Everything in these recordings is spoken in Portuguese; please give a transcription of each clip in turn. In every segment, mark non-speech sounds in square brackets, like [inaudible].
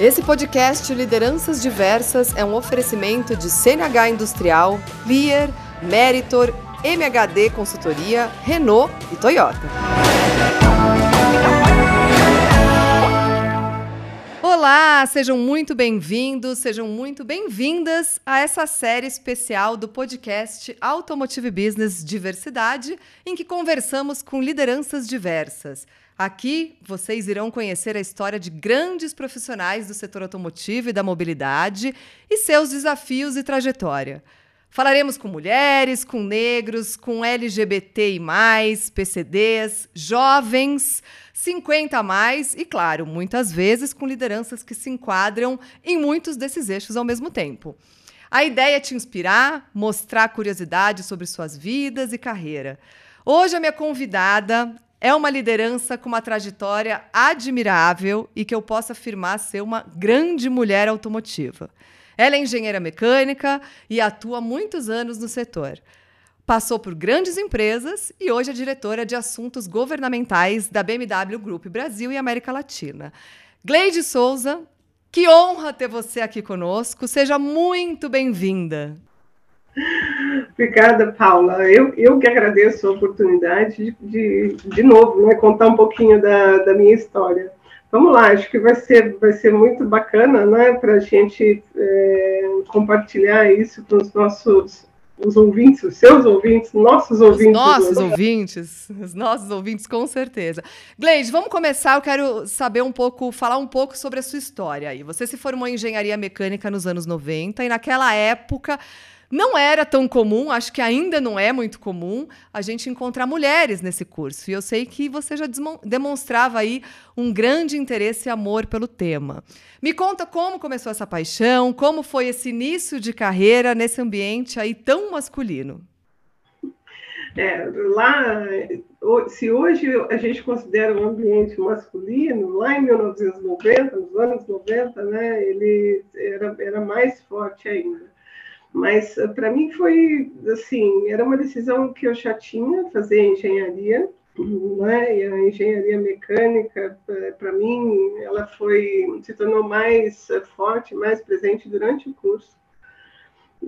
Esse podcast Lideranças Diversas é um oferecimento de CNH Industrial, Lear, Meritor, MHD Consultoria, Renault e Toyota. Olá, sejam muito bem-vindos, sejam muito bem-vindas a essa série especial do podcast Automotive Business Diversidade, em que conversamos com lideranças diversas. Aqui vocês irão conhecer a história de grandes profissionais do setor automotivo e da mobilidade e seus desafios e trajetória. Falaremos com mulheres, com negros, com LGBTI, PCDs, jovens, 50 a mais e, claro, muitas vezes com lideranças que se enquadram em muitos desses eixos ao mesmo tempo. A ideia é te inspirar, mostrar curiosidade sobre suas vidas e carreira. Hoje a minha convidada é uma liderança com uma trajetória admirável e que eu posso afirmar ser uma grande mulher automotiva. Ela é engenheira mecânica e atua há muitos anos no setor. Passou por grandes empresas e hoje é diretora de assuntos governamentais da BMW Group Brasil e América Latina. Gleide Souza, que honra ter você aqui conosco. Seja muito bem-vinda. Obrigada, Paula. Eu, eu que agradeço a oportunidade de, de, de novo, né, contar um pouquinho da, da minha história. Vamos lá, acho que vai ser, vai ser muito bacana né, para a gente é, compartilhar isso com os nossos os ouvintes, os seus ouvintes, nossos ouvintes. Os nossos né? ouvintes, os nossos ouvintes, com certeza. Gleide, vamos começar. Eu quero saber um pouco, falar um pouco sobre a sua história aí. Você se formou em engenharia mecânica nos anos 90 e naquela época não era tão comum, acho que ainda não é muito comum, a gente encontrar mulheres nesse curso. E eu sei que você já demonstrava aí um grande interesse e amor pelo tema. Me conta como começou essa paixão, como foi esse início de carreira nesse ambiente aí tão masculino. É, lá, se hoje a gente considera um ambiente masculino, lá em 1990, nos anos 90, né, ele era, era mais forte ainda. Mas eh, para mim foi assim, era uma decisão que eu já tinha fazer engenharia, né? E a engenharia mecânica eh, para mim ela foi se tornou mais eh, forte, mais presente durante o curso.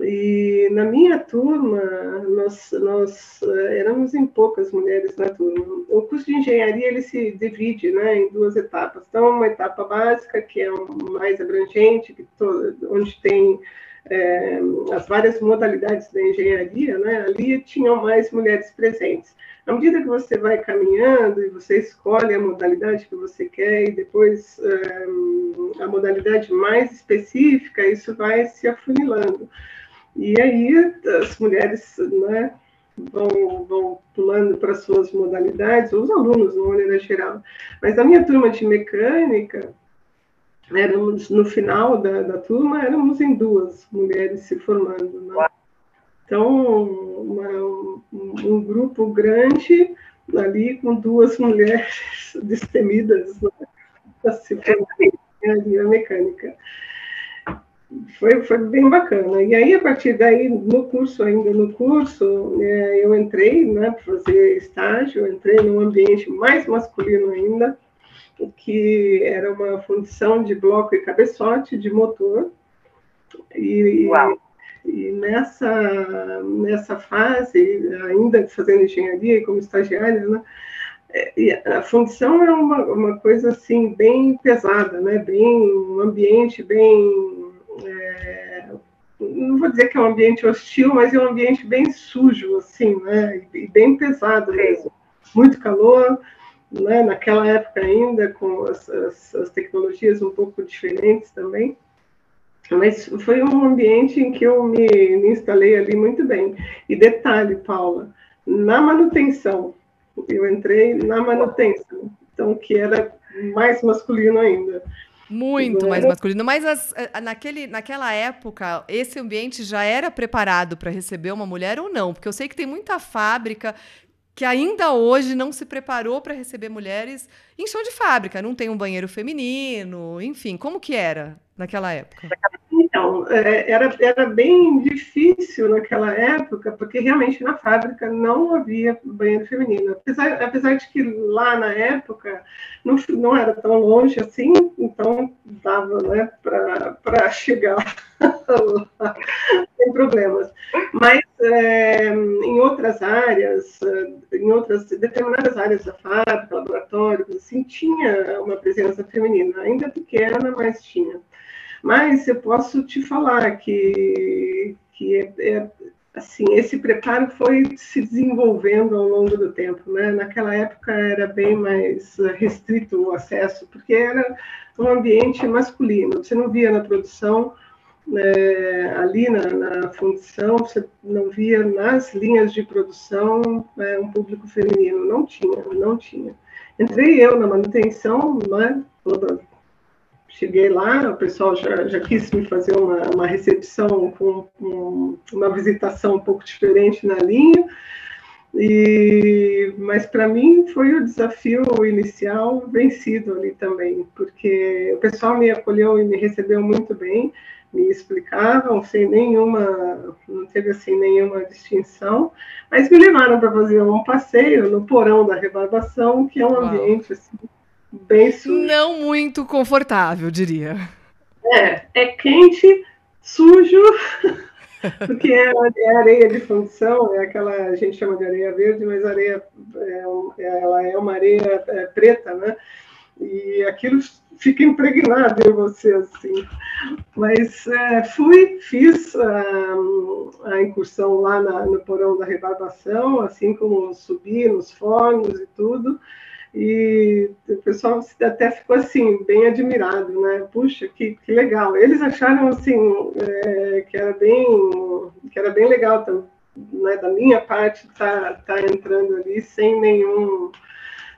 E na minha turma, nós, nós éramos em poucas mulheres na turma. O curso de engenharia ele se divide né, em duas etapas. Então, uma etapa básica, que é mais abrangente, que to, onde tem é, as várias modalidades da engenharia, né, ali tinham mais mulheres presentes. À medida que você vai caminhando e você escolhe a modalidade que você quer e depois é, a modalidade mais específica, isso vai se afunilando. E aí as mulheres né, vão, vão pulando para suas modalidades, os alunos, de maneira geral. Mas a minha turma de mecânica, éramos no final da, da turma éramos em duas mulheres se formando né? então uma, um, um, grupo grande ali com duas mulheres [laughs] destemidas né? se formando em mecânica foi, foi bem bacana. E aí, a partir daí, no curso, ainda no curso, é, eu entrei né, para fazer estágio, entrei num ambiente mais masculino ainda, que era uma função de bloco e cabeçote de motor. E, e nessa, nessa fase, ainda fazendo engenharia e como estagiária, né, a função é uma, uma coisa assim bem pesada, né? Bem um ambiente bem é, não vou dizer que é um ambiente hostil, mas é um ambiente bem sujo assim, né? E bem pesado mesmo. Muito calor, né, naquela época ainda, com as, as, as, tecnologias um pouco diferentes também. Mas foi um ambiente em que eu me, me instalei ali muito bem. E detalhe, Paula, na manutenção, eu entrei na manutenção, então que era mais masculino ainda. Muito mais masculino. Mas as, naquele, naquela época, esse ambiente já era preparado para receber uma mulher ou não? Porque eu sei que tem muita fábrica que ainda hoje não se preparou para receber mulheres em chão de fábrica, não tem um banheiro feminino, enfim, como que era naquela época? Então, é, era, era bem difícil naquela época, porque realmente na fábrica não havia banheiro feminino. Apesar, apesar de que lá na época não, não era tão longe assim, então dava né, para [laughs] chegar sem problemas. Mas é, em outras áreas, em outras determinadas áreas da fábrica, laboratórios, assim, tinha uma presença feminina, ainda pequena, mas tinha. Mas eu posso te falar que, que é, é assim, esse preparo foi se desenvolvendo ao longo do tempo, né? Naquela época era bem mais restrito o acesso, porque era um ambiente masculino. Você não via na produção, né, ali na, na, fundição, você não via nas linhas de produção né, um público feminino. Não tinha, não tinha. Entrei eu na manutenção, né? Cheguei lá, o pessoal já, já quis me fazer uma, uma recepção com um, uma visitação um pouco diferente na linha, e, mas para mim foi o desafio inicial vencido ali também, porque o pessoal me acolheu e me recebeu muito bem, me explicavam sem nenhuma, não teve assim nenhuma distinção, mas me levaram para fazer um passeio no porão da rebarbação, que é um ambiente assim, bem sujo. Não muito confortável, diria. É, é quente, sujo, [laughs] porque é, é, areia de função, é aquela, a gente chama de areia verde, mas areia, é, ela é uma areia é, preta, né? E aquilo fica impregnado em você, assim. Mas é, fui, fiz a, a incursão lá na, no porão da rebarbação, assim como subi nos fornos e tudo, e o pessoal até ficou assim bem admirado, né? Puxa, que, que legal. Eles acharam assim é, que era bem que era bem legal, né? Da minha parte tá, tá entrando ali sem nenhum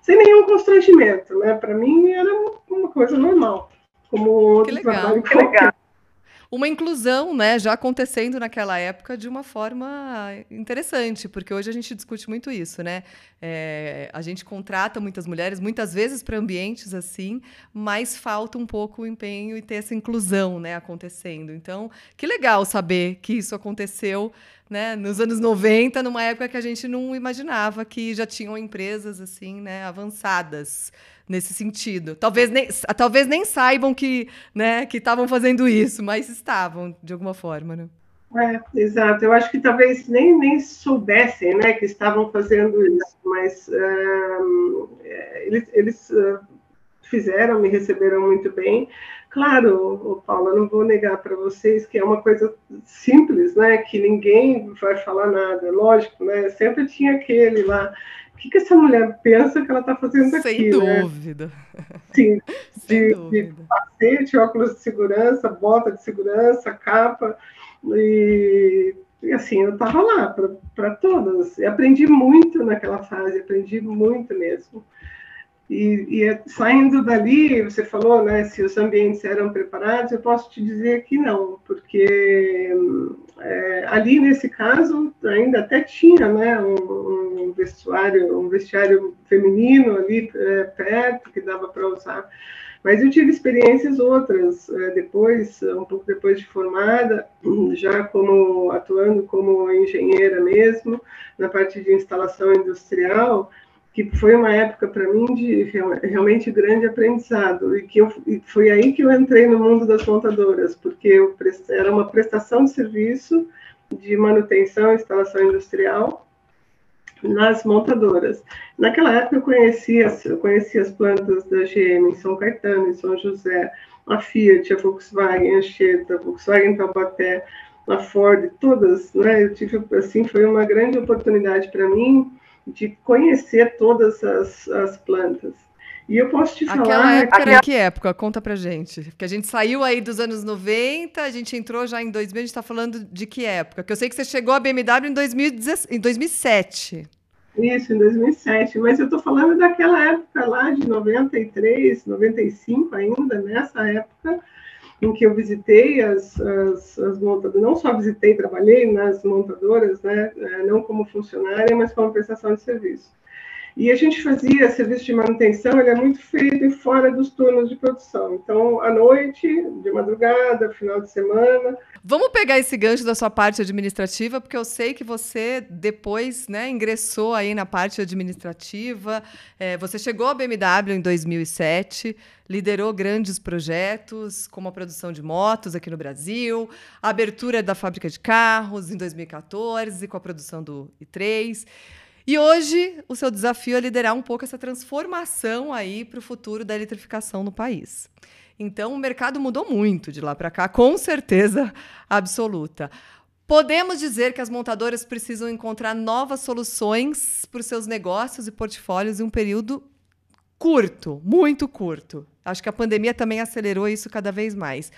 sem nenhum constrangimento, né? Para mim era uma coisa normal, como outro que legal. trabalho que legal uma inclusão, né, já acontecendo naquela época de uma forma interessante, porque hoje a gente discute muito isso, né? É, a gente contrata muitas mulheres, muitas vezes para ambientes assim, mas falta um pouco o empenho e ter essa inclusão, né, acontecendo. Então, que legal saber que isso aconteceu, né, nos anos 90, numa época que a gente não imaginava que já tinham empresas assim, né, avançadas nesse sentido. Talvez nem, talvez nem saibam que né, que estavam fazendo isso, mas estavam, de alguma forma. Né? É, exato. Eu acho que talvez nem, nem soubessem né, que estavam fazendo isso, mas uh, eles, eles uh, fizeram, me receberam muito bem. Claro, Paulo, eu não vou negar para vocês que é uma coisa simples, né? Que ninguém vai falar nada, lógico, né? Sempre tinha aquele lá o que, que essa mulher pensa que ela está fazendo Sem aqui? Sem né? dúvida. Né? Sim, [laughs] Sem de, dúvida. de óculos de segurança, bota de segurança, capa. E, e assim, eu estava lá para todas. E aprendi muito naquela fase, aprendi muito mesmo. E, e, é, saindo dali, você falou, né, se os ambientes eram preparados, eu posso te dizer que não, porque é, ali nesse caso ainda até tinha, né, um, um vestuário, um vestiário feminino ali é, perto que dava para usar. Mas eu tive experiências outras é, depois, um pouco depois de formada, [clears throat] já como atuando como engenheira mesmo na parte de instalação industrial que foi uma época para mim de realmente grande aprendizado e que eu, e foi aí que eu entrei no mundo das montadoras, porque eu, era uma prestação de serviço de manutenção e instalação industrial nas montadoras. Naquela época eu conhecia, eu conhecia as plantas da GM em São Caetano, em São José, a Fiat, a Volkswagen, a Anchieta, a Volkswagen Taubaté, a Ford, todas, né? Eu tive assim, foi uma grande oportunidade para mim de conhecer todas as, as plantas. E eu posso te falar. Aquela época era que época? Conta pra gente. Porque a gente saiu aí dos anos 90, a gente entrou já em 2000, a gente está falando de que época? Porque eu sei que você chegou à BMW em, 2010, em 2007. Isso, em 2007. Mas eu estou falando daquela época lá, de 93, 95 ainda, nessa época em que eu visitei as, as, as, montadoras, não só visitei, trabalhei nas montadoras, né, é, não como funcionária, mas como prestação de serviço. E a gente fazia serviço de manutenção, ele é muito feito fora dos turnos de produção. Então, à noite, de madrugada, final de semana. Vamos pegar esse gancho da sua parte administrativa, porque eu sei que você depois né, ingressou aí na parte administrativa. É, você chegou à BMW em 2007, liderou grandes projetos, como a produção de motos aqui no Brasil, a abertura da fábrica de carros em 2014, com a produção do i3. E hoje o seu desafio é liderar um pouco essa transformação aí para o futuro da eletrificação no país. Então o mercado mudou muito de lá para cá, com certeza absoluta. Podemos dizer que as montadoras precisam encontrar novas soluções para os seus negócios e portfólios em um período curto, muito curto. Acho que a pandemia também acelerou isso cada vez mais.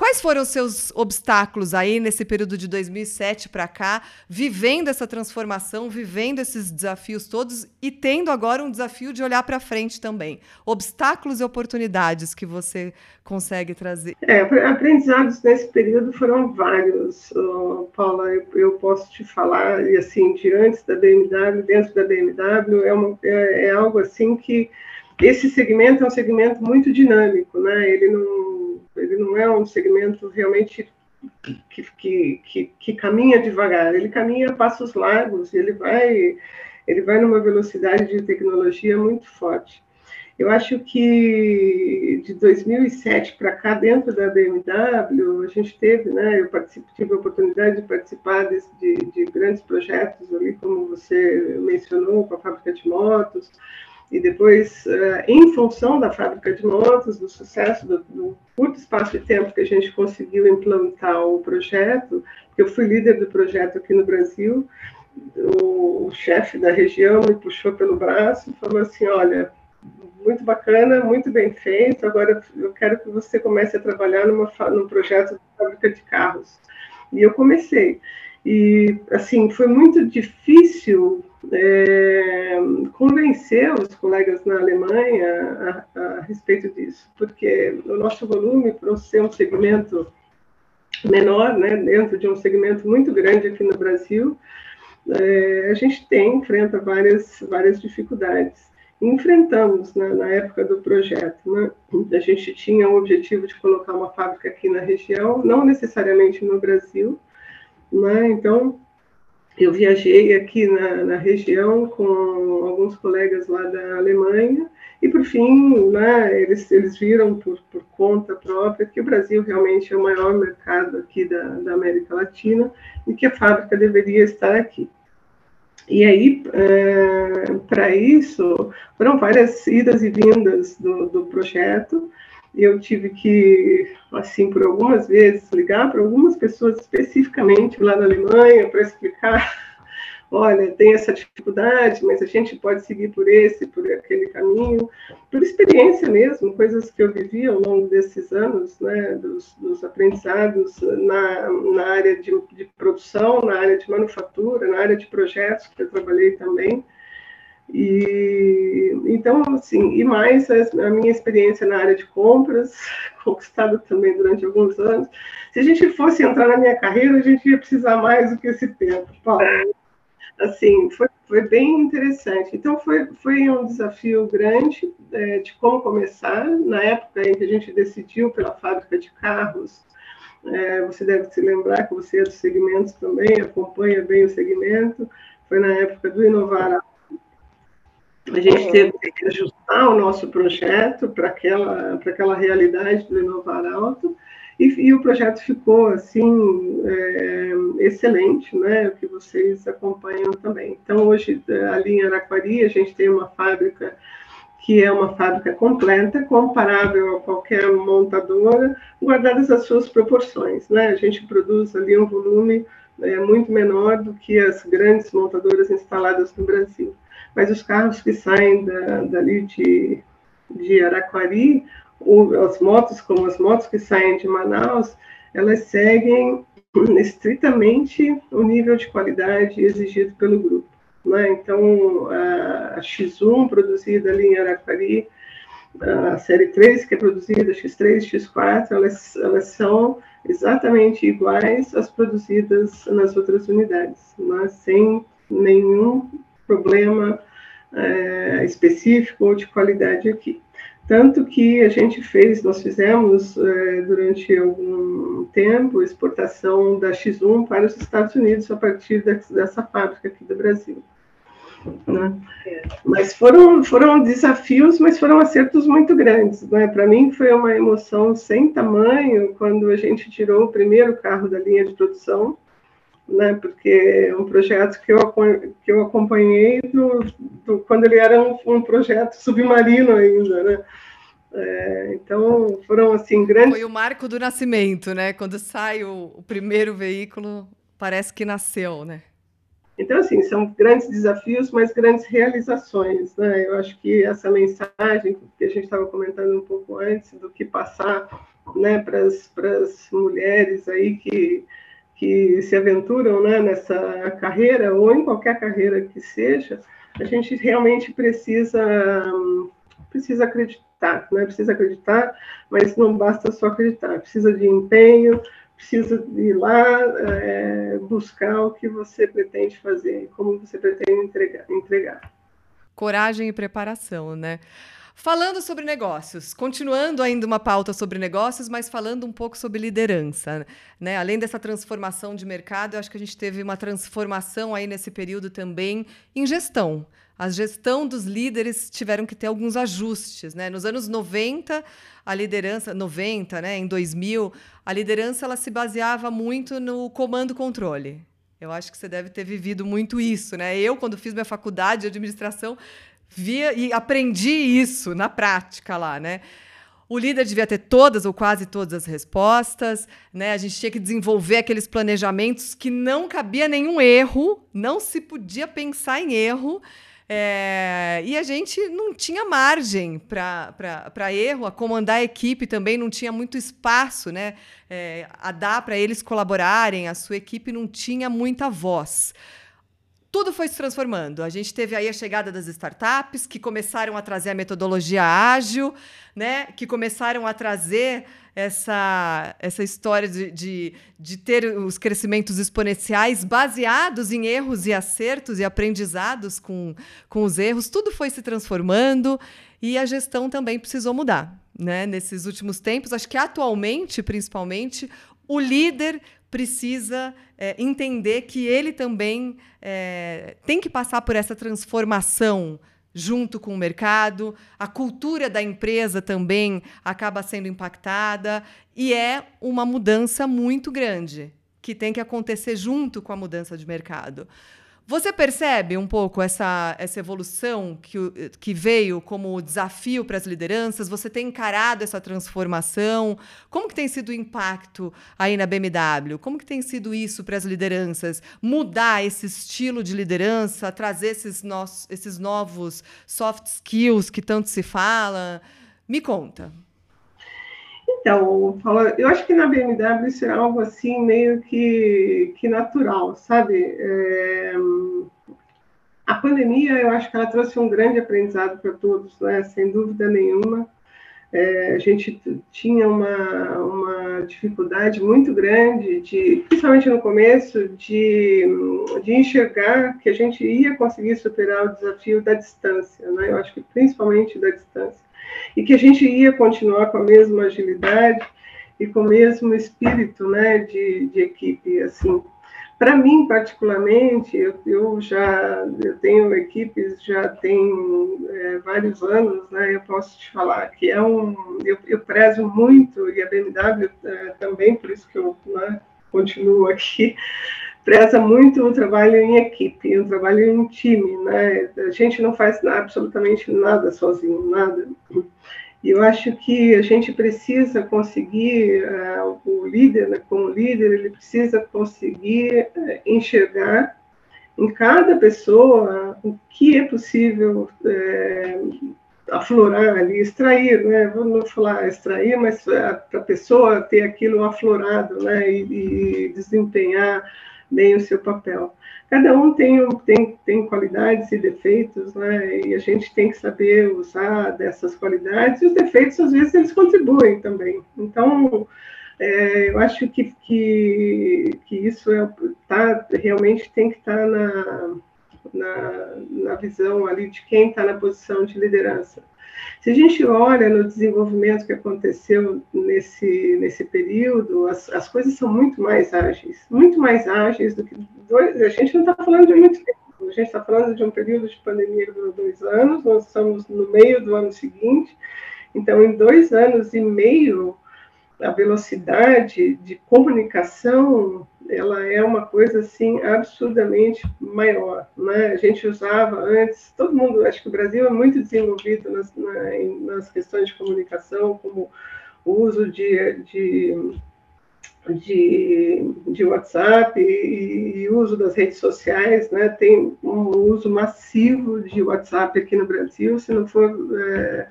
Quais foram os seus obstáculos aí nesse período de 2007 para cá, vivendo essa transformação, vivendo esses desafios todos e tendo agora um desafio de olhar para frente também? Obstáculos e oportunidades que você consegue trazer? É, aprendizados nesse período foram vários, Paula. Eu, eu, posso te falar, e assim, de antes da BMW, dentro da BMW, é, uma, é, é algo assim que esse segmento é um segmento muito dinâmico, né? Ele não ele não é um segmento realmente que, que, que, que caminha devagar, ele caminha a passos largos, ele vai, ele vai numa velocidade de tecnologia muito forte. Eu acho que de 2007 para cá, dentro da BMW, a gente teve, né, eu tive a oportunidade de participar de, de grandes projetos ali, como você mencionou, com a fábrica de motos, e depois, uh, em função da fábrica de motos, do sucesso do, do, curto espaço de tempo que a gente conseguiu implantar o projeto, eu fui líder do projeto aqui no Brasil, o, o chefe da região me puxou pelo braço e falou assim, olha, muito bacana, muito bem feito, agora eu quero que você comece a trabalhar numa, num projeto de fábrica de carros. E eu comecei. E, assim, foi muito difícil é, convencer os colegas na Alemanha a, a, respeito disso, porque o nosso volume, por ser um segmento menor, né, dentro de um segmento muito grande aqui no Brasil, é, a gente tem, enfrenta várias, várias dificuldades. enfrentamos né, na época do projeto. Né? A gente tinha o objetivo de colocar uma fábrica aqui na região, não necessariamente no Brasil, né? então eu viajei aqui na, na, região com alguns colegas lá da Alemanha e, por fim, né, eles, eles viram por, por, conta própria que o Brasil realmente é o maior mercado aqui da, da América Latina e que a fábrica deveria estar aqui. E aí, é, para isso, foram várias idas e vindas do, do projeto, eu tive que, assim, por algumas vezes, ligar para algumas pessoas especificamente lá na Alemanha para explicar: [laughs] olha, tem essa dificuldade, mas a gente pode seguir por esse, por aquele caminho, por experiência mesmo, coisas que eu vivi ao longo desses anos, né, dos, dos aprendizados na, na área de, de produção, na área de manufatura, na área de projetos, que eu trabalhei também. E então, assim, e mais a, minha experiência na área de compras, [laughs] conquistada também durante alguns anos. Se a gente fosse entrar na minha carreira, a gente ia precisar mais do que esse tempo, Paulo. Assim, foi, foi bem interessante. Então, foi, foi um desafio grande é, de como começar. Na época em que a gente decidiu pela fábrica de carros, é, você deve se lembrar que você é do segmento também, acompanha bem o segmento. Foi na época do Inovar a gente teve que ajustar o nosso projeto para aquela, para aquela realidade do Inovar Alto, e, e o projeto ficou, assim, é, excelente, né, o que vocês acompanham também. Então, hoje, ali em Araquari, a gente tem uma fábrica que é uma fábrica completa, comparável a qualquer montadora, guardadas as suas proporções, né, a gente produz ali um volume é, muito menor do que as grandes montadoras instaladas no Brasil mas os carros que saem da, dali de, de Araquari, ou as motos, como as motos que saem de Manaus, elas seguem estritamente o nível de qualidade exigido pelo grupo. Né? Então, a, a X1 produzida ali em Araquari, a série 3 que é produzida, X3, X4, elas, elas são exatamente iguais às produzidas nas outras unidades, mas sem nenhum problema é, específico ou de qualidade aqui. Tanto que a gente fez, nós fizemos é, durante algum tempo exportação da X1 para os Estados Unidos a partir dessa fábrica aqui do Brasil. Né? Mas foram, foram desafios, mas foram acertos muito grandes. Né? Para mim foi uma emoção sem tamanho quando a gente tirou o primeiro carro da linha de produção, né? porque é um projeto que eu, que eu acompanhei do, do quando ele era um, um projeto submarino ainda. Né? É, então foram assim grandes. Foi o marco do nascimento, né? Quando sai o, o, primeiro veículo, parece que nasceu, né? Então assim são grandes desafios, mas grandes realizações, né? Eu acho que essa mensagem que a gente estava comentando um pouco antes do que passar, né, para as mulheres aí que que se aventuram, né, nessa carreira ou em qualquer carreira que seja, a gente realmente precisa precisa acreditar né? Precisa acreditar, mas não basta só acreditar, precisa de empenho, precisa ir lá é, buscar o que você pretende fazer, como você pretende entregar. entregar. Coragem e preparação, né? Falando sobre negócios, continuando ainda uma pauta sobre negócios, mas falando um pouco sobre liderança, né? Além dessa transformação de mercado, eu acho que a gente teve uma transformação aí nesse período também em gestão a gestão dos líderes tiveram que ter alguns ajustes. Né? Nos anos 90, a liderança, 90, né, em 2000, a liderança ela se baseava muito no comando-controle. Eu acho que você deve ter vivido muito isso. Né? Eu, quando fiz minha faculdade de administração, via e aprendi isso na prática lá. Né? O líder devia ter todas ou quase todas as respostas, né? A gente tinha que desenvolver aqueles planejamentos que não cabia nenhum erro, não se podia pensar em erro. É, e a gente não tinha margem para erro, a comandar a equipe também não tinha muito espaço, né? É, a dar para eles colaborarem, a sua equipe não tinha muita voz tudo foi se transformando. A gente teve aí a chegada das startups que começaram a trazer a metodologia ágil, né? Que começaram a trazer essa, essa história de, de, de ter os crescimentos exponenciais baseados em erros e acertos e aprendizados com, com os erros. Tudo foi se transformando e a gestão também precisou mudar. Né? Nesses últimos tempos, acho que atualmente, principalmente, o líder precisa é, entender que ele também é, tem que passar por essa transformação junto com o mercado, a cultura da empresa também acaba sendo impactada e é uma mudança muito grande que tem que acontecer junto com a mudança de mercado. Você percebe um pouco essa, essa evolução que, que veio como desafio para as lideranças? Você tem encarado essa transformação? Como que tem sido o impacto aí na BMW? Como que tem sido isso para as lideranças? Mudar esse estilo de liderança, trazer esses, nossos, esses novos soft skills que tanto se fala? Me conta. Então, eu acho que na BMW isso é algo assim meio que, que natural, sabe? É, a pandemia, eu acho que ela trouxe um grande aprendizado para todos, né? sem dúvida nenhuma. É, a gente tinha uma, uma dificuldade muito grande, de, principalmente no começo, de, de enxergar que a gente ia conseguir superar o desafio da distância, né? eu acho que principalmente da distância e que a gente ia continuar com a mesma agilidade e com o mesmo espírito né, de, de equipe. Assim, para mim, particularmente, eu, eu, já eu tenho equipes já tem é, vários anos, né? Eu posso te falar que é um eu, eu prezo muito e a BMW é, também, por isso que eu né, continuo aqui preza muito o trabalho em equipe, o trabalho em time, né? A gente não faz absolutamente nada sozinho, nada. E eu acho que a gente precisa conseguir, uh, o líder, né, como líder, ele precisa conseguir uh, enxergar em cada pessoa o que é possível uh, aflorar ali, extrair, né? Não falar extrair, mas para a pessoa ter aquilo aflorado, né? E, e desempenhar bem o seu papel. Cada um tem, tem, tem qualidades e defeitos, né? E a gente tem que saber usar dessas qualidades. E os defeitos, às vezes, eles contribuem também. Então, é, eu acho que, que, que isso é, tá, realmente tem que estar tá na, na, na visão ali de quem está na posição de liderança. Se a gente olha no desenvolvimento que aconteceu nesse, nesse período, as, as coisas são muito mais ágeis, muito mais ágeis do que dois. A gente não está falando de muito tempo, a gente está falando de um período de pandemia que durou dois anos, nós estamos no meio do ano seguinte, então, em dois anos e meio, a velocidade de comunicação ela é uma coisa assim absurdamente maior, né? A gente usava antes, todo mundo, acho que o Brasil é muito desenvolvido nas, na, nas questões de comunicação, como o uso de, de, de, de WhatsApp e, e, uso das redes sociais, né? Tem um uso massivo de WhatsApp aqui no Brasil, se não for é,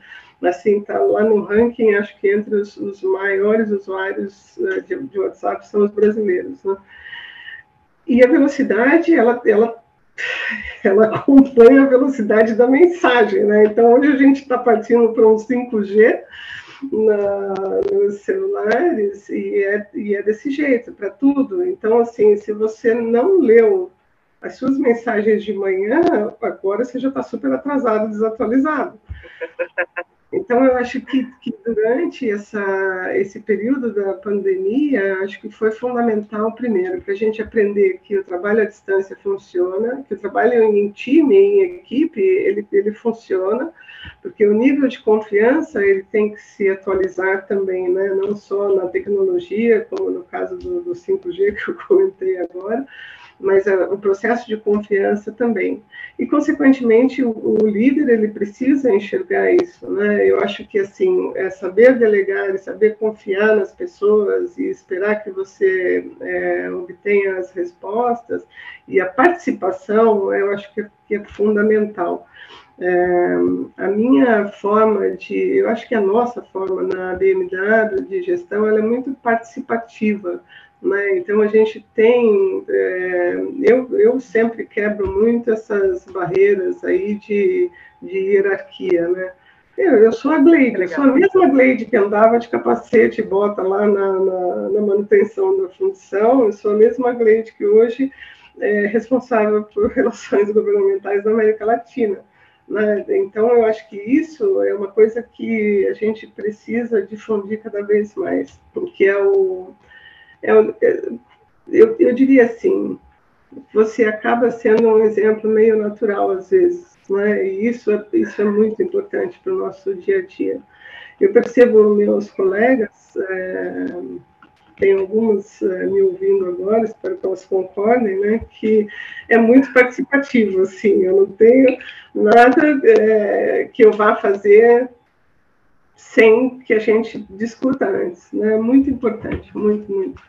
assim, está lá no ranking, acho que entre os, os maiores usuários uh, de, de, WhatsApp são os brasileiros, né? E a velocidade, ela, ela, ela acompanha a velocidade da mensagem, né? Então, hoje a gente está partindo para um 5G na, nos celulares e é, e é desse jeito, para tudo. Então, assim, se você não leu as suas mensagens de manhã, agora você já está super atrasado, desatualizado. [laughs] Então, eu acho que, que durante essa, esse período da pandemia, acho que foi fundamental, primeiro, para a gente aprender que o trabalho à distância funciona, que o trabalho em time, em equipe, ele, ele funciona, porque o nível de confiança ele tem que se atualizar também, né? não só na tecnologia, como no caso do, do 5G [laughs] que eu comentei agora, mas o processo de confiança também. E, consequentemente, o, o, líder ele precisa enxergar isso. Né? Eu acho que assim é saber delegar e saber confiar nas pessoas e esperar que você é, obtenha as respostas e a participação, eu acho que é, que é fundamental. É, a minha forma de, eu acho que a nossa forma na BMW de gestão, ela é muito participativa. Né? Então, a gente tem. É, eu, eu sempre quebro muito essas barreiras aí de, de hierarquia. Né? Eu, eu sou a Gleide, eu sou a mesma Gleide que andava de capacete e bota lá na, na, na, manutenção da função, eu sou a mesma Gleide que hoje é responsável por [laughs] relações governamentais da América Latina. Né? Então, eu acho que isso é uma coisa que a gente precisa difundir cada vez mais, porque é o é, eu, eu diria assim, você acaba sendo um exemplo meio natural às vezes, né? E isso é, isso é muito importante para o nosso dia a dia. Eu percebo meus colegas, é, tem algumas é, me ouvindo agora, espero que elas concordem, né? Que é muito participativo, assim. Eu não tenho nada é, que eu vá fazer sem que a gente discuta antes, né? Muito importante, muito, muito.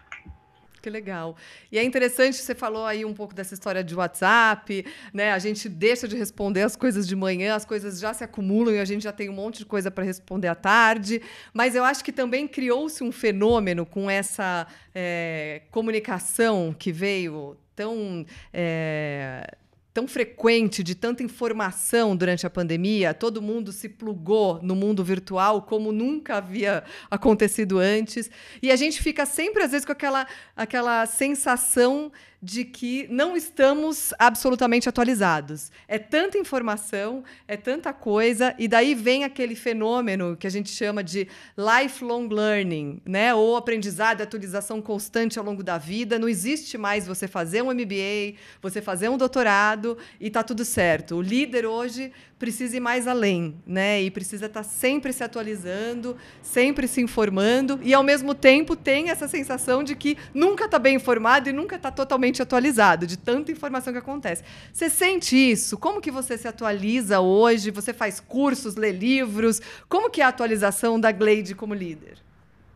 Que legal. E é interessante, você falou aí um pouco dessa história de WhatsApp, né? A gente deixa de responder as coisas de manhã, as coisas já se acumulam e a gente já tem um monte de coisa para responder à tarde. Mas eu acho que também criou-se um fenômeno com essa é, comunicação que veio tão. É, tão frequente, de tanta informação durante a pandemia, todo mundo se plugou no mundo virtual como nunca havia acontecido antes. E a gente fica sempre, às vezes, com aquela, aquela sensação de que não estamos absolutamente atualizados. É tanta informação, é tanta coisa, e daí vem aquele fenômeno que a gente chama de lifelong learning, né? Ou aprendizado e atualização constante ao longo da vida. Não existe mais você fazer um MBA, você fazer um doutorado e tá tudo certo. O líder hoje precisa ir mais além, né? E precisa estar tá sempre se atualizando, sempre se informando e ao mesmo tempo tem essa sensação de que nunca está bem informado e nunca está totalmente atualizado de tanta informação que acontece. Você sente isso? Como que você se atualiza hoje? Você faz cursos, lê livros? Como que é a atualização da Glade como líder?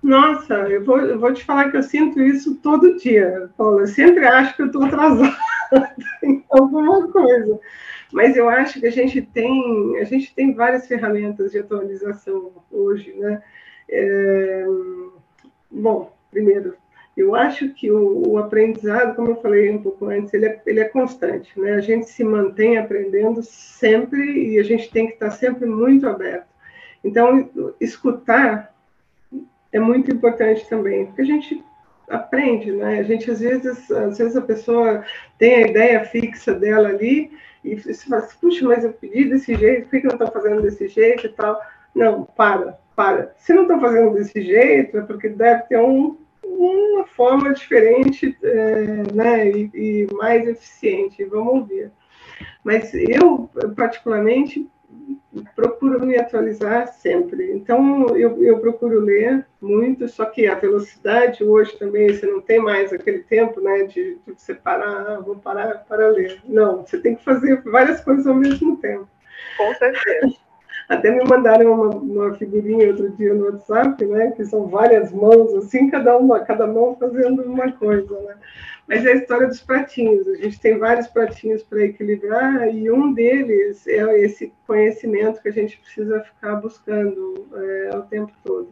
Nossa, eu vou, eu vou te falar que eu sinto isso todo dia, Paula. Eu sempre acho que eu estou atrasada [laughs] em alguma coisa. Mas eu acho que a gente tem, a gente tem várias ferramentas de atualização hoje, né? É, bom, primeiro, eu acho que o, o, aprendizado, como eu falei um pouco antes, ele é, ele é constante, né? A gente se mantém aprendendo sempre e a gente tem que estar sempre muito aberto. Então, escutar é muito importante também, porque a gente aprende, né? A gente às vezes, às vezes a pessoa tem a ideia fixa dela ali e você fala assim, puxa, mas eu pedi desse jeito, por que, que não estão fazendo desse jeito e tal? Não, para, para. Se não estão fazendo desse jeito, é porque deve ter um, uma forma diferente é, né, e, e mais eficiente. Vamos ver. Mas eu, particularmente, procuro me atualizar sempre. Então, eu, eu procuro ler muito, só que a velocidade hoje também, você não tem mais aquele tempo, né, de, de você parar, ah, vou parar para ler. Não, você tem que fazer várias coisas ao mesmo tempo. Com certeza. Até me mandaram uma, uma, figurinha outro dia no WhatsApp, né, que são várias mãos, assim, cada uma, cada mão fazendo uma coisa, né. Mas é a história dos pratinhos. A gente tem vários pratinhos para equilibrar e um deles é esse conhecimento que a gente precisa ficar buscando é, o tempo todo.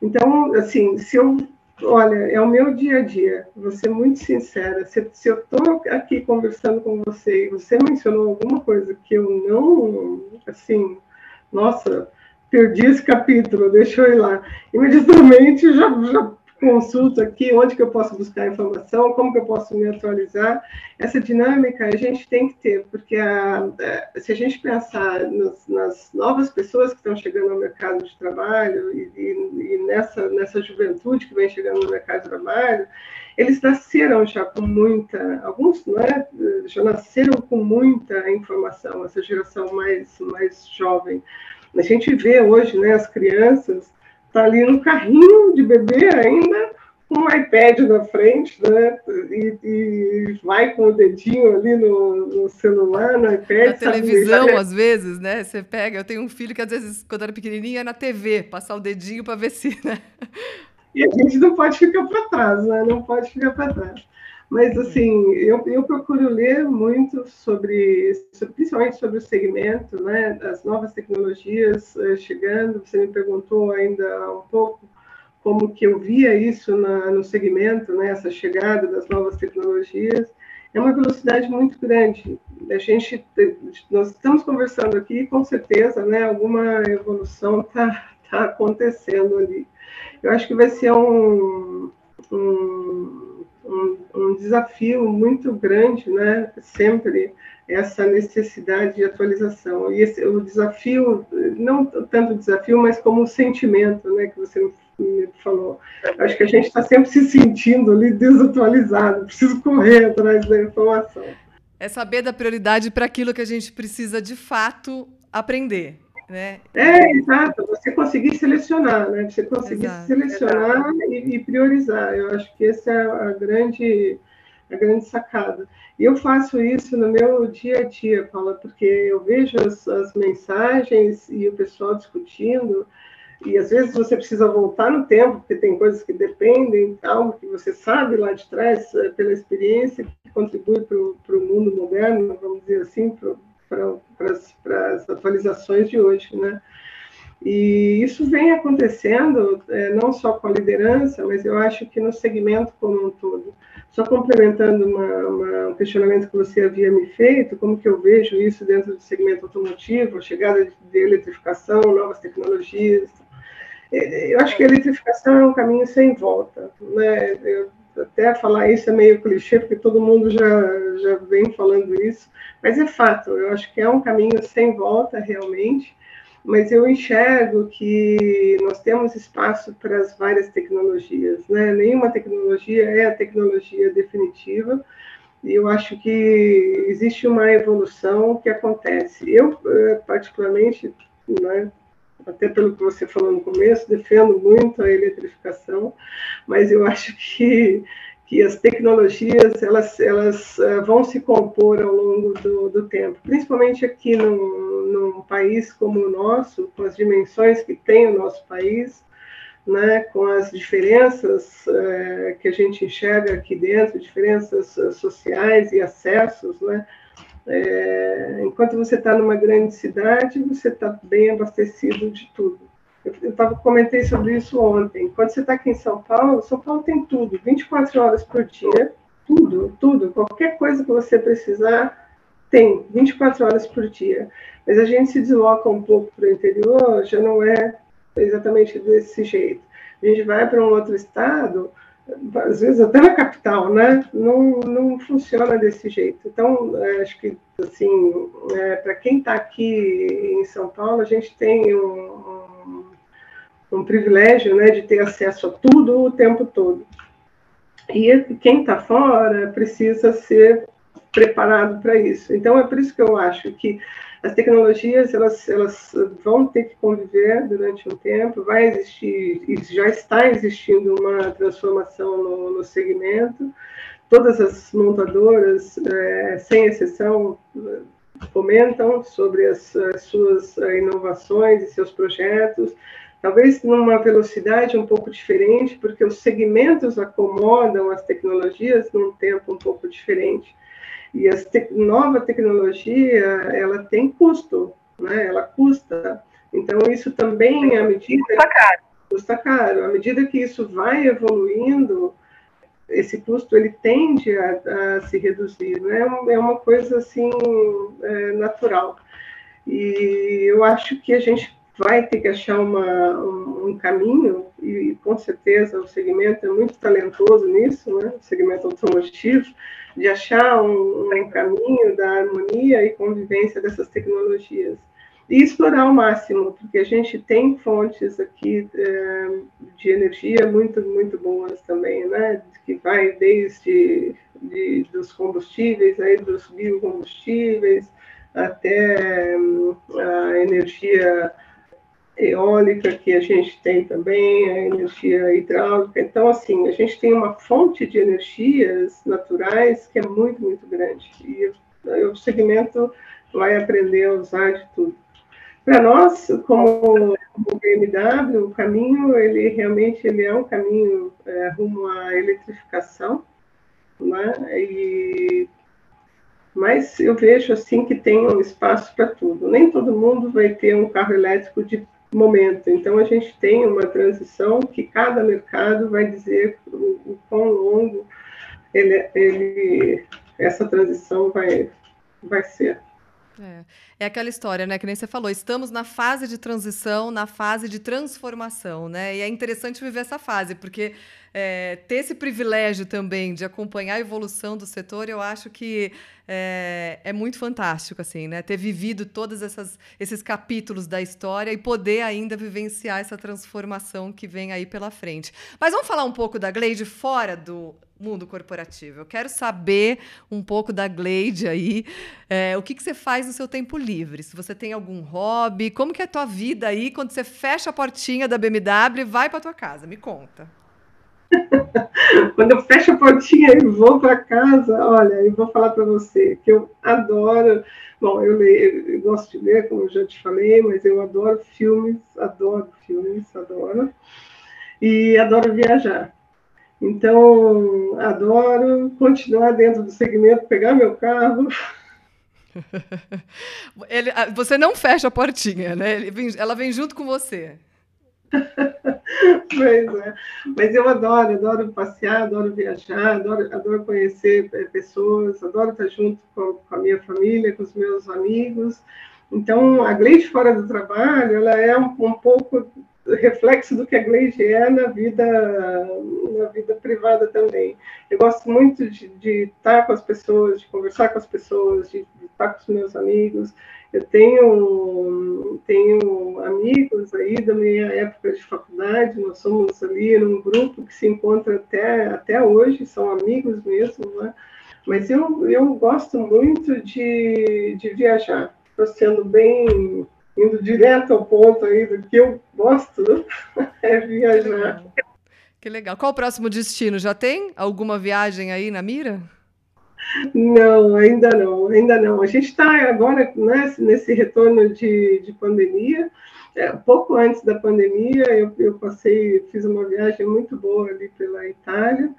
Então, assim, se eu Olha, é o meu dia a dia, vou ser muito sincera. Se, se eu estou aqui conversando com você e você mencionou alguma coisa que eu não, assim, nossa, perdi esse capítulo, deixa eu ir lá. Imediatamente já, já consulto aqui, onde que eu posso buscar informação, como que eu posso me atualizar. Essa dinâmica a gente tem que ter, porque a, a, se a gente pensar nos, nas novas pessoas que estão chegando ao mercado de trabalho e, e, e, nessa, nessa juventude que vem chegando no mercado de trabalho, eles nasceram já com muita, alguns né, já nasceram com muita informação, essa geração mais, mais jovem. A gente vê hoje né, as crianças está ali no carrinho de bebê ainda, com um iPad na frente, né? E, e vai com o dedinho ali no, no celular, no iPad. Na televisão, sabe? às vezes, né? Você pega. Eu tenho um filho que, às vezes, quando era pequenininho, ia na TV, passar o dedinho para ver se. Né? E a gente não pode ficar para trás, né? Não pode ficar para trás. Mas, assim, eu, eu procuro ler muito sobre, principalmente sobre o segmento, né, as novas tecnologias uh, chegando. Você me perguntou ainda um pouco como que eu via isso na, no segmento, né, essa chegada das novas tecnologias. É uma velocidade muito grande. A gente, nós estamos conversando aqui, com certeza, né, alguma evolução está tá acontecendo ali. Eu acho que vai ser um, um um, um desafio muito grande, né? Sempre essa necessidade de atualização. E esse, o desafio, não tanto desafio, mas como o sentimento, né? Que você me falou. Acho que a gente está sempre se sentindo ali desatualizado, preciso correr atrás da informação. É saber da prioridade para aquilo que a gente precisa de fato aprender. Né? É, exato, você conseguir selecionar, né? Você conseguir exato, selecionar e, e, priorizar. Eu acho que essa é a grande, a grande sacada. E eu faço isso no meu dia a dia, Paula, porque eu vejo as, as mensagens e o pessoal discutindo, e às vezes você precisa voltar no tempo, porque tem coisas que dependem, algo que você sabe lá de trás, eh, pela experiência, que contribui para o mundo moderno, vamos dizer assim, para para as atualizações de hoje, né? E isso vem acontecendo é, não só com a liderança, mas eu acho que no segmento como um todo. Só complementando uma, uma, um questionamento que você havia me feito, como que eu vejo isso dentro do segmento automotivo, a chegada de, de eletrificação, novas tecnologias. É, eu acho que a eletrificação é um caminho sem volta. Né? Eu, até falar isso é meio clichê, porque todo mundo já, já vem falando isso, mas é fato, eu acho que é um caminho sem volta realmente, mas eu enxergo que nós temos espaço para as várias tecnologias, né? Nenhuma tecnologia é a tecnologia definitiva, e eu acho que existe uma evolução que acontece. Eu, eh, particularmente, né, até pelo que você falou no começo, defendo muito a eletrificação, mas eu acho que, que as tecnologias elas, elas eh, vão se compor ao longo do, do tempo, principalmente aqui num, num país como o nosso, com as dimensões que tem o nosso país, né, com as diferenças é, que a gente enxerga aqui dentro, diferenças eh, sociais e acessos, né, é, enquanto você está numa grande cidade, você está bem abastecido de tudo. Eu, eu tava, comentei sobre isso ontem. Quando você está aqui em São Paulo, São Paulo tem tudo, 24 horas por dia, tudo, tudo. Qualquer coisa que você precisar, tem, 24 horas por dia. Mas a gente se desloca um pouco para o interior, já não é exatamente desse jeito. A gente vai para um outro estado, às vezes até na capital, né? Não, não funciona desse jeito. Então, é, acho que, assim, é, para quem está aqui em São Paulo, a gente tem um, um, um, privilégio, né, de ter acesso a tudo o tempo todo. E quem está fora precisa ser preparado para isso. Então, é por isso que eu acho que as tecnologias elas, elas vão ter que conviver durante um tempo, vai existir, e já está existindo uma transformação no, no segmento. Todas as montadoras, é, sem exceção, comentam sobre as, as suas inovações e seus projetos, talvez numa velocidade um pouco diferente, porque os segmentos acomodam as tecnologias num tempo um pouco diferente. E a te nova tecnologia, ela tem custo, né? Ela custa. Então, isso também, à medida... Custa caro. Custa caro. À medida que isso vai evoluindo, esse custo, ele tende a, a se reduzir. Né? É uma coisa, assim, é, natural. E eu acho que a gente vai ter que achar uma, um, um, caminho, e com certeza o segmento é muito talentoso nisso, né? o segmento automotivo, de achar um, um caminho da harmonia e convivência dessas tecnologias. E explorar ao máximo, porque a gente tem fontes aqui é, de energia muito, muito boas também, né? que vai desde de, dos combustíveis, aí dos biocombustíveis, até hum, a energia eólica que a gente tem também, a energia hidráulica. Então, assim, a gente tem uma fonte de energias naturais que é muito, muito grande. E o segmento vai aprender a usar de tudo. Para nós, como, como BMW, o caminho, ele realmente ele é um caminho é, rumo à eletrificação, né? E mas eu vejo assim que tem um espaço para tudo. Nem todo mundo vai ter um carro elétrico de momento. Então, a gente tem uma transição que cada mercado vai dizer o, o quão longo ele, ele, essa transição vai, vai ser. É. é. aquela história, né? Que nem você falou, estamos na fase de transição, na fase de transformação, né? E é interessante viver essa fase, porque é, ter esse privilégio também de acompanhar a evolução do setor, eu acho que é, é muito fantástico, assim, né? Ter vivido todos essas, esses capítulos da história e poder ainda vivenciar essa transformação que vem aí pela frente. Mas vamos falar um pouco da Glade fora do mundo corporativo. Eu quero saber um pouco da Glade aí, é, o que, que você faz no seu tempo livre, se você tem algum hobby, como que é a tua vida aí quando você fecha a portinha da BMW e vai para tua casa? Me conta. [laughs] Quando eu fecho a portinha e vou para casa, olha, eu vou falar para você que eu adoro. Bom, eu, leio, eu gosto de ler, como eu já te falei, mas eu adoro filmes, adoro filmes, adoro. E adoro viajar. Então, adoro continuar dentro do segmento, pegar meu carro. [laughs] Ele, você não fecha a portinha, né? ela vem junto com você. [laughs] pois é. Mas eu adoro, adoro passear, adoro viajar, adoro, adoro conhecer é, pessoas, adoro estar junto com, com, a minha família, com os meus amigos. Então, a Gleide fora do trabalho, ela é um, um pouco reflexo do que a Gleide é na vida, na vida privada também. Eu gosto muito de, de estar com as pessoas, de conversar com as pessoas, de, de estar com os meus amigos. Eu tenho, tenho amigos aí da minha época de faculdade, nós somos ali num grupo que se encontra até, até hoje, são amigos mesmo, né? Mas eu, eu gosto muito de, de viajar. Estou sendo bem, indo direto ao ponto aí do que eu gosto, né? [laughs] é viajar. Que legal. Qual o próximo destino? Já tem alguma viagem aí na mira? Não, ainda não, ainda não. A gente está agora né, nesse retorno de, de pandemia. É, pouco antes da pandemia, eu, eu passei, fiz uma viagem muito boa ali pela Itália.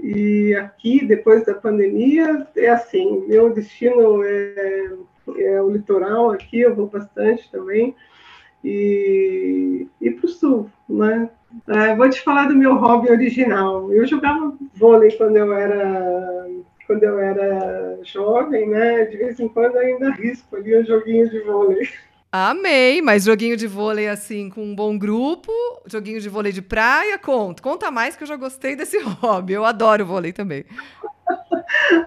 E aqui, depois da pandemia, é assim: meu destino é, é o litoral, aqui eu vou bastante também, e, e para o sul, né? É, vou te falar do meu hobby original. Eu jogava vôlei quando eu era quando eu era jovem, né? De vez em quando ainda risco ali um joguinho de vôlei. Amei, mas joguinho de vôlei assim com um bom grupo, joguinho de vôlei de praia, conta. Conta mais que eu já gostei desse [laughs] hobby. Eu adoro vôlei também.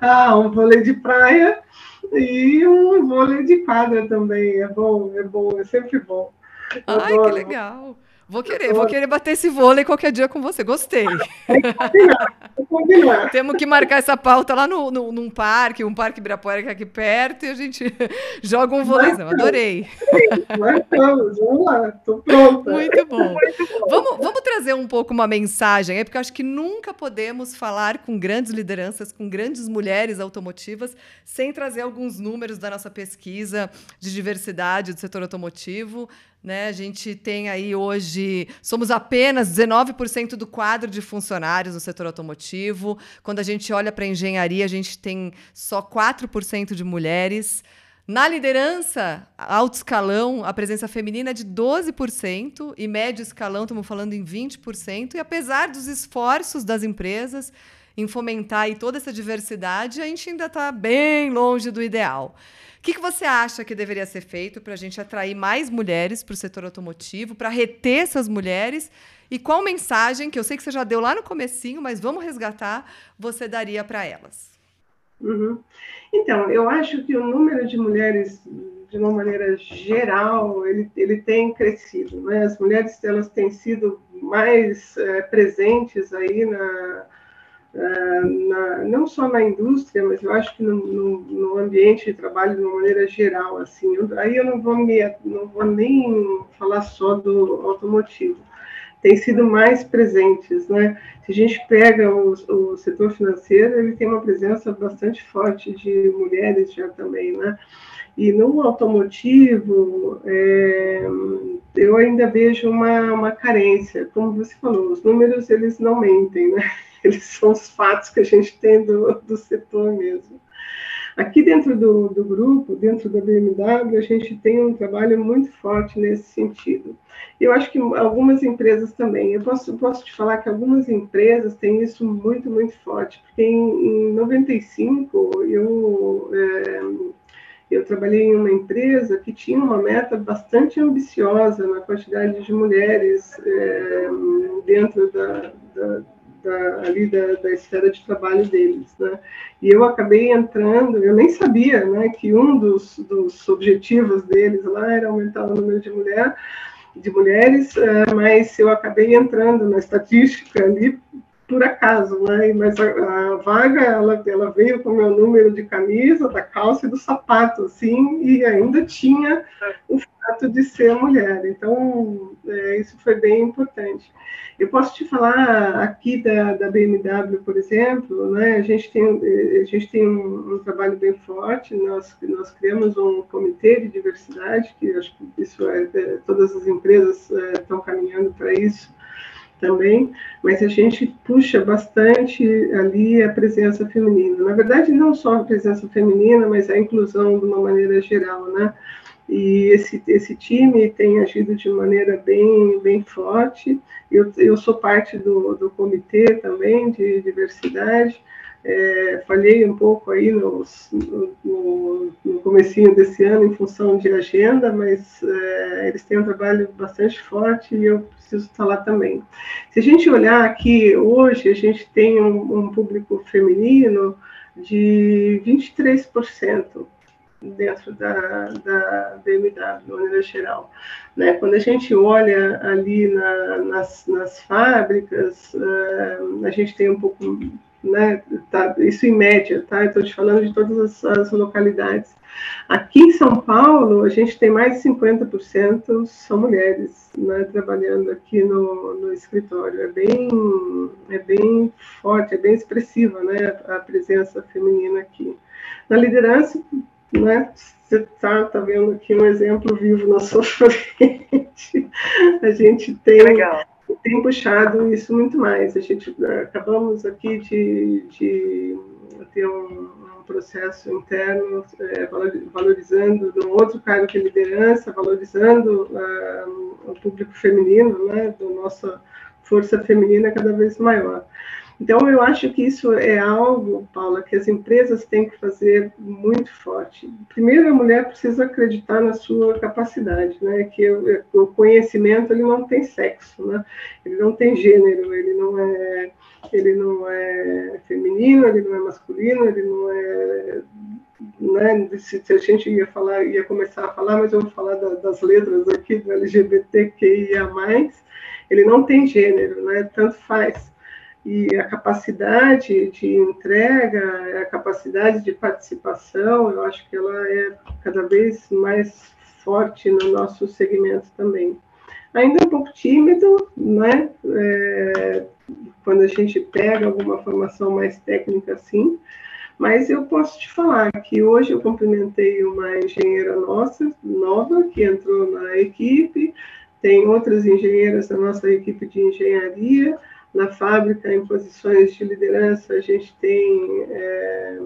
ah, um vôlei de praia e um vôlei de quadra também. É bom, é bom, é sempre bom. Ai, adoro. que legal. Vou querer, vou querer bater esse vôlei qualquer dia com você. Gostei. [laughs] Temos que marcar essa pauta lá no, no, num parque, um parque Ibirapuera que é aqui perto, e a gente [laughs] joga um vôlei. Adorei. Marcamos, vamos lá, estou pronta. Muito bom. Muito bom. Vamos, vamos trazer um pouco uma mensagem aí, porque eu acho que nunca podemos falar com grandes lideranças, com grandes mulheres automotivas, sem trazer alguns números da nossa pesquisa de diversidade do setor automotivo. Né? A gente tem aí hoje, somos apenas 19% do quadro de funcionários no setor automotivo. Quando a gente olha para a engenharia, a gente tem só 4% de mulheres. Na liderança, alto escalão, a presença feminina é de 12% e médio escalão, estamos falando em 20%. E apesar dos esforços das empresas em fomentar aí toda essa diversidade, a gente ainda está bem longe do ideal. O que, que você acha que deveria ser feito para a gente atrair mais mulheres para o setor automotivo, para reter essas mulheres? E qual mensagem, que eu sei que você já deu lá no comecinho, mas vamos resgatar, você daria para elas? Uhum. Então, eu acho que o número de mulheres, de uma maneira geral, ele, ele tem crescido. Né? As mulheres elas têm sido mais é, presentes aí na, na, não só na indústria, mas eu acho que no, no, no, ambiente de trabalho de uma maneira geral, assim, eu, aí eu não vou me, não vou nem falar só do automotivo, tem sido mais presentes, né? Se a gente pega o, o setor financeiro, ele tem uma presença bastante forte de mulheres já também, né? E no automotivo, é, eu ainda vejo uma, uma carência, como você falou, os números eles não mentem, né? Eles são os fatos que a gente tem do, do setor mesmo. Aqui dentro do, do grupo, dentro da BMW, a gente tem um trabalho muito forte nesse sentido. Eu acho que algumas empresas também. Eu posso, posso te falar que algumas empresas têm isso muito, muito forte, porque em, em 95 eu, é, eu trabalhei em uma empresa que tinha uma meta bastante ambiciosa na quantidade de mulheres é, dentro da, da da, ali da, da esfera de trabalho deles, né? E eu acabei entrando, eu nem sabia, né, que um dos, dos objetivos deles lá era aumentar o número de mulher, de mulheres, é, mas eu acabei entrando na estatística ali por acaso, né? Mas a, a, vaga ela, ela veio com o meu número de camisa, da calça e do sapato, assim, e ainda tinha o fato de ser mulher. Então é, isso foi bem importante. Eu posso te falar aqui da, da BMW, por exemplo, né? A gente tem a gente tem um, um trabalho bem forte. Nós nós criamos um comitê de diversidade que acho que isso é, é todas as empresas é, estão caminhando para isso também, mas a gente puxa bastante ali a presença feminina. Na verdade, não só a presença feminina, mas a inclusão de uma maneira geral, né? E esse, esse time tem agido de maneira bem, bem forte. Eu, eu sou parte do, do comitê também de diversidade, é, falhei um pouco aí no, no, no comecinho desse ano em função de agenda, mas é, eles têm um trabalho bastante forte e eu preciso estar lá também. Se a gente olhar aqui, hoje a gente tem um, um público feminino de 23% dentro da, da BMW, de maneira geral. Né? Quando a gente olha ali na, nas, nas fábricas, uh, a gente tem um pouco né? Tá, isso em média, tá? Estou te falando de todas as, as, localidades. Aqui em São Paulo, a gente tem mais de 50% são mulheres, né? Trabalhando aqui no, no escritório. É bem, é bem forte, é bem expressiva, né? A, presença feminina aqui. Na liderança, né? Você está tá vendo aqui um exemplo vivo na sua [laughs] frente. A gente tem Legal tem puxado isso muito mais. A gente acabamos aqui de, de ter um, um, processo interno é, valorizando um outro cargo de liderança, valorizando uh, o público feminino, né, da nossa força feminina cada vez maior. Então, eu acho que isso é algo, Paula, que as empresas têm que fazer muito forte. Primeiro, a mulher precisa acreditar na sua capacidade, né? Que o conhecimento ele não tem sexo, né? Ele não tem gênero, ele não é, ele não é feminino, ele não é masculino, ele não é né, se, se, a gente ia falar, ia começar a falar, mas eu vou falar da, das letras aqui do LGBTQIA+, ele não tem gênero, né, tanto faz. E a capacidade de entrega, a capacidade de participação, eu acho que ela é cada vez mais forte no nosso segmento também. Ainda é um pouco tímido, né, é, quando a gente pega alguma formação mais técnica assim, mas eu posso te falar que hoje eu cumprimentei uma engenheira nossa, nova, que entrou na equipe, tem outras engenheiras da nossa equipe de engenharia. Na fábrica, em posições de liderança, a gente tem é,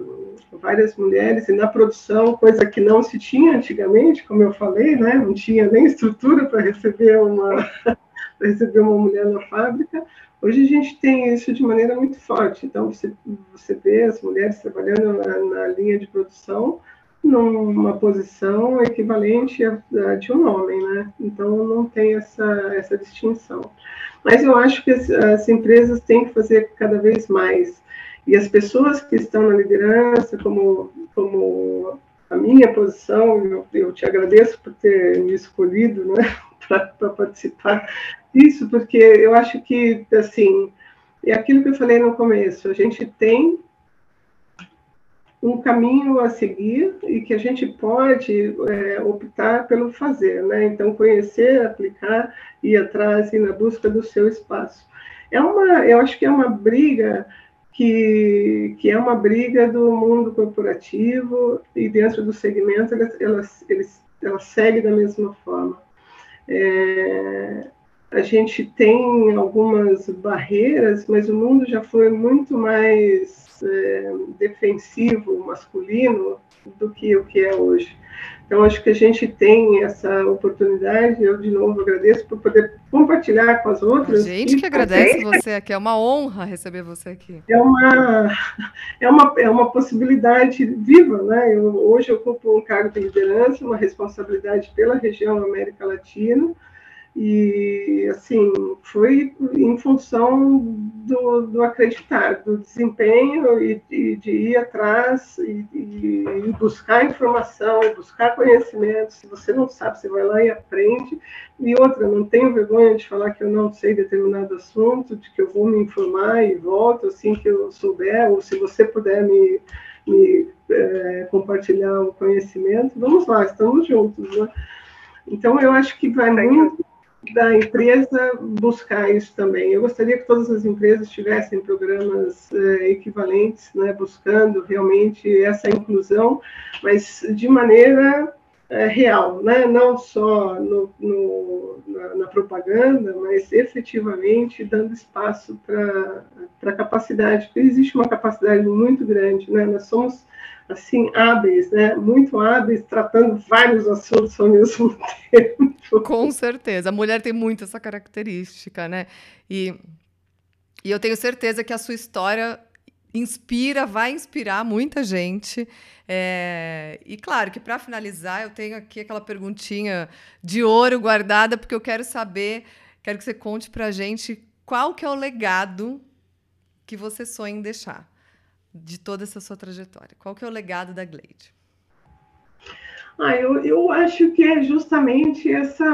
várias mulheres, e na produção, coisa que não se tinha antigamente, como eu falei, né? não tinha nem estrutura para receber uma, [laughs] receber uma mulher na fábrica. Hoje a gente tem isso de maneira muito forte. Então, você, você vê as mulheres trabalhando na, na linha de produção numa posição equivalente à, de um homem, né? Então, não tem essa, essa distinção. Mas eu acho que as, as empresas têm que fazer cada vez mais. E as pessoas que estão na liderança, como, como a minha posição, eu, eu te agradeço por ter me escolhido né, [laughs] para participar isso, porque eu acho que, assim, é aquilo que eu falei no começo, a gente tem um caminho a seguir e que a gente pode é, optar pelo fazer, né? Então, conhecer, aplicar, ir atrás, ir na busca do seu espaço. É uma, eu acho que é uma briga que, que é uma briga do mundo corporativo e dentro do segmento ela, ela, ela segue da mesma forma. É, a gente tem algumas barreiras, mas o mundo já foi muito mais é, defensivo, masculino, do que o que é hoje. Então, acho que a gente tem essa oportunidade, eu de novo agradeço por poder compartilhar com as outras. A gente que agradece você aqui, é uma honra receber você aqui. É uma, é uma, é uma possibilidade viva, né? Eu, hoje eu ocupo um cargo de liderança, uma responsabilidade pela região América Latina, e, assim, foi em função do, do acreditar, do desempenho e, e de ir atrás e, e, buscar informação, buscar conhecimento. Se você não sabe, você vai lá e aprende. E outra, não tenho vergonha de falar que eu não sei determinado assunto, de que eu vou me informar e volto assim que eu souber, ou se você puder me, me é, compartilhar o conhecimento, vamos lá, estamos juntos, né? Então, eu acho que vai muito da empresa buscar isso também. Eu gostaria que todas as empresas tivessem programas eh, equivalentes, né, buscando realmente essa inclusão, mas de maneira eh, real, né, não só no, no, na, na, propaganda, mas efetivamente dando espaço para a capacidade, porque existe uma capacidade muito grande, né, nós somos assim, hábeis, né? Muito hábeis, tratando vários assuntos ao mesmo [laughs] tempo. Com certeza. A mulher tem muito essa característica, né? E, e eu tenho certeza que a sua história inspira, vai inspirar muita gente. É, e claro que para finalizar, eu tenho aqui aquela perguntinha de ouro guardada, porque eu quero saber, quero que você conte para a gente qual que é o legado que você sonha em deixar de toda essa sua trajetória? Qual que é o legado da Glade? Ah, eu, eu acho que é justamente essa,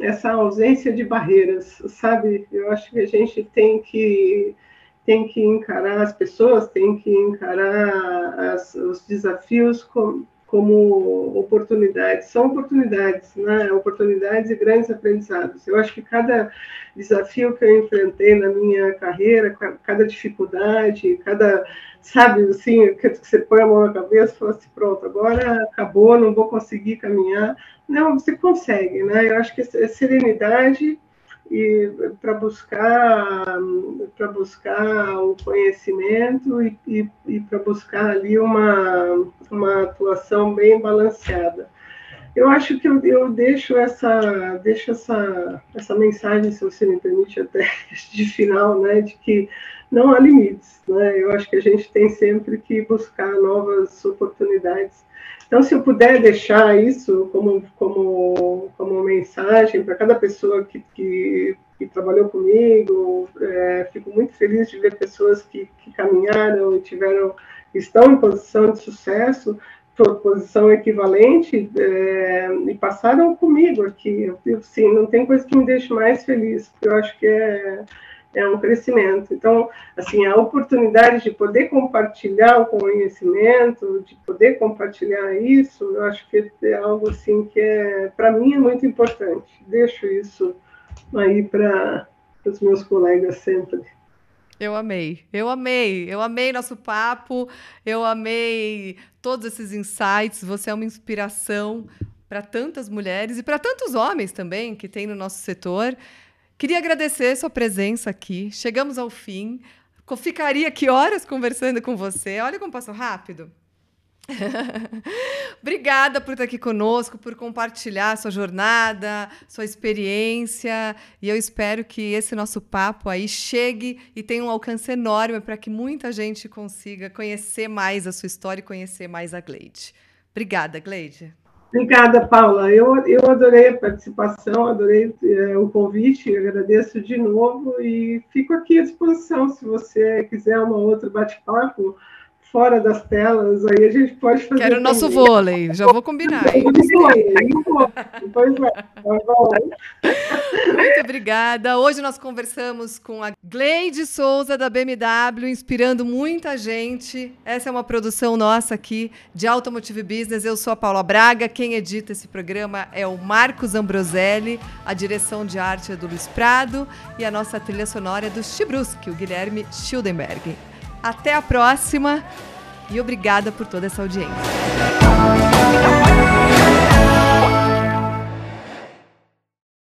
essa ausência de barreiras, sabe? Eu acho que a gente tem que, tem que encarar as pessoas, tem que encarar as, os desafios com, como oportunidades. São oportunidades, né? Oportunidades e grandes aprendizados. Eu acho que cada desafio que eu enfrentei na minha carreira, cada dificuldade, cada, sabe, assim, que você põe a mão na cabeça e fala assim, pronto, agora acabou, não vou conseguir caminhar. Não, você consegue, né? Eu acho que é serenidade e para buscar para buscar o conhecimento e, e, e para buscar ali uma uma atuação bem balanceada eu acho que eu, eu deixo essa deixo essa essa mensagem, se você me permite até [laughs] de final, né, de que não há limites, né? Eu acho que a gente tem sempre que buscar novas oportunidades. Então, se eu puder deixar isso como como como mensagem para cada pessoa que, que, que trabalhou comigo, é, fico muito feliz de ver pessoas que, que caminharam e tiveram estão em posição de sucesso posição equivalente é, e passaram comigo aqui. Eu, não tem coisa que me deixe mais feliz, porque eu acho que é, é um crescimento. Então, assim, a oportunidade de poder compartilhar o conhecimento, de poder compartilhar isso, eu acho que é algo assim que é, para mim é muito importante. Deixo isso aí para os meus colegas sempre. Eu amei, eu amei, eu amei nosso papo, eu amei todos esses insights. Você é uma inspiração para tantas mulheres e para tantos homens também que tem no nosso setor. Queria agradecer sua presença aqui. Chegamos ao fim. Ficaria aqui horas conversando com você. Olha como passou rápido. [laughs] Obrigada por estar aqui conosco, por compartilhar sua jornada, sua experiência. E eu espero que esse nosso papo aí chegue e tenha um alcance enorme para que muita gente consiga conhecer mais a sua história e conhecer mais a Gleide. Obrigada, Gleide. Obrigada, Paula. Eu, eu adorei a participação, adorei é, o convite, agradeço de novo e fico aqui à disposição se você quiser uma outra bate-papo fora das telas, aí a gente pode fazer. Quero o nosso vôlei, já vou combinar. [laughs] pois é, tá Muito obrigada. Hoje nós conversamos com a Gleide Souza da BMW, inspirando muita gente. Essa é uma produção nossa aqui de Automotive Business. Eu sou a Paula Braga. Quem edita esse programa é o Marcos Ambroselli. A direção de arte é do Luiz Prado e a nossa trilha sonora é do Chibruski, o Guilherme Schildenberg. Até a próxima e obrigada por toda essa audiência.